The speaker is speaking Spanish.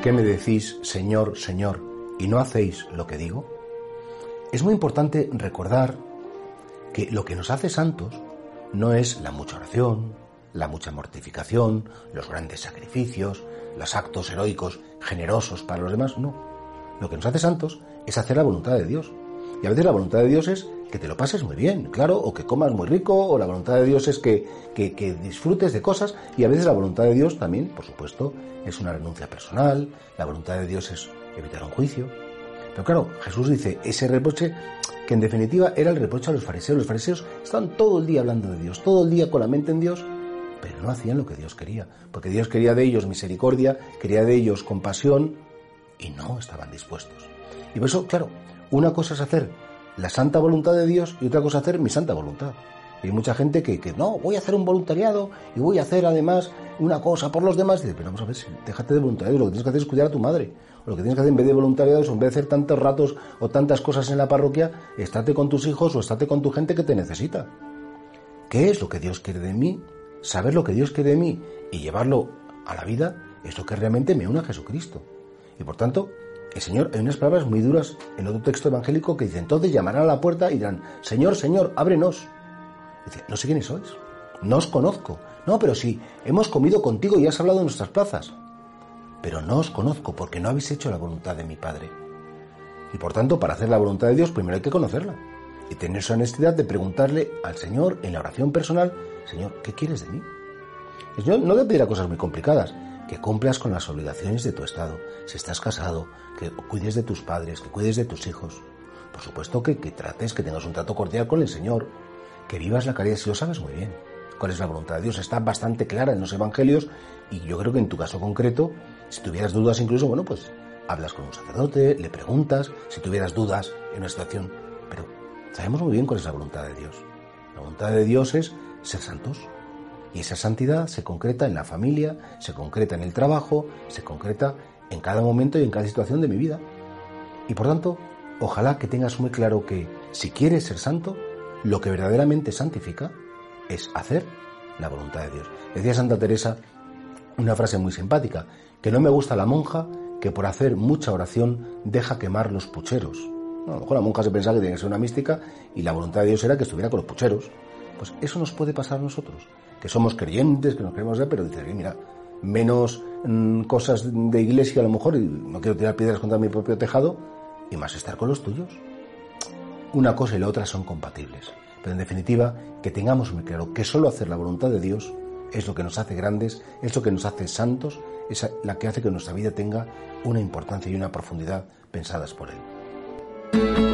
qué me decís, Señor, Señor, y no hacéis lo que digo? Es muy importante recordar que lo que nos hace santos no es la mucha oración, la mucha mortificación, los grandes sacrificios, los actos heroicos generosos para los demás, no. Lo que nos hace santos es hacer la voluntad de Dios. Y a veces la voluntad de Dios es que te lo pases muy bien, claro, o que comas muy rico, o la voluntad de Dios es que, que, disfrutes de cosas, y a veces la voluntad de Dios también, por supuesto, es una renuncia personal, la voluntad de Dios es evitar un juicio. Pero claro, Jesús dice, ese reproche, que en definitiva era el reproche a los fariseos. Los fariseos estaban todo el día hablando de Dios, todo el día con la mente en Dios, pero no hacían lo que Dios quería, porque Dios quería de ellos misericordia, quería de ellos compasión, y no estaban dispuestos. Y por eso, claro, una cosa es hacer la santa voluntad de Dios y otra cosa es hacer mi santa voluntad. Hay mucha gente que, que, no, voy a hacer un voluntariado y voy a hacer además una cosa por los demás. Y dice, pero vamos a ver, déjate de voluntariado, lo que tienes que hacer es cuidar a tu madre. Lo que tienes que hacer en vez de voluntariado es en vez de hacer tantos ratos o tantas cosas en la parroquia, estate con tus hijos o estate con tu gente que te necesita. ¿Qué es lo que Dios quiere de mí? Saber lo que Dios quiere de mí y llevarlo a la vida es lo que realmente me une a Jesucristo. Y por tanto, el Señor, hay unas palabras muy duras en otro texto evangélico que dice, entonces llamarán a la puerta y dirán, Señor, Señor, ábrenos. Dice, no sé quiénes sois, no os conozco. No, pero sí, hemos comido contigo y has hablado en nuestras plazas. Pero no os conozco porque no habéis hecho la voluntad de mi Padre. Y por tanto, para hacer la voluntad de Dios, primero hay que conocerla. Y tener esa honestidad de preguntarle al Señor en la oración personal, Señor, ¿qué quieres de mí? El Señor no te pedirá cosas muy complicadas, que cumplas con las obligaciones de tu Estado. Si estás casado, que cuides de tus padres, que cuides de tus hijos. Por supuesto que, que trates, que tengas un trato cordial con el Señor, que vivas la caridad, si lo sabes muy bien. ¿Cuál es la voluntad de Dios? Está bastante clara en los evangelios y yo creo que en tu caso concreto, si tuvieras dudas incluso, bueno, pues hablas con un sacerdote, le preguntas, si tuvieras dudas en una situación, pero sabemos muy bien cuál es la voluntad de Dios. La voluntad de Dios es ser santos, y esa santidad se concreta en la familia, se concreta en el trabajo, se concreta en cada momento y en cada situación de mi vida. Y por tanto, ojalá que tengas muy claro que si quieres ser santo, lo que verdaderamente santifica es hacer la voluntad de Dios. Decía Santa Teresa una frase muy simpática, que no me gusta la monja que por hacer mucha oración deja quemar los pucheros. a lo mejor la monja se pensaba que tenía que ser una mística y la voluntad de Dios era que estuviera con los pucheros. Pues eso nos puede pasar a nosotros que somos creyentes, que nos queremos ver, pero dices, mira, menos mm, cosas de iglesia a lo mejor, y no quiero tirar piedras contra mi propio tejado, y más estar con los tuyos. Una cosa y la otra son compatibles. Pero en definitiva, que tengamos muy claro que solo hacer la voluntad de Dios es lo que nos hace grandes, es lo que nos hace santos, es la que hace que nuestra vida tenga una importancia y una profundidad pensadas por Él.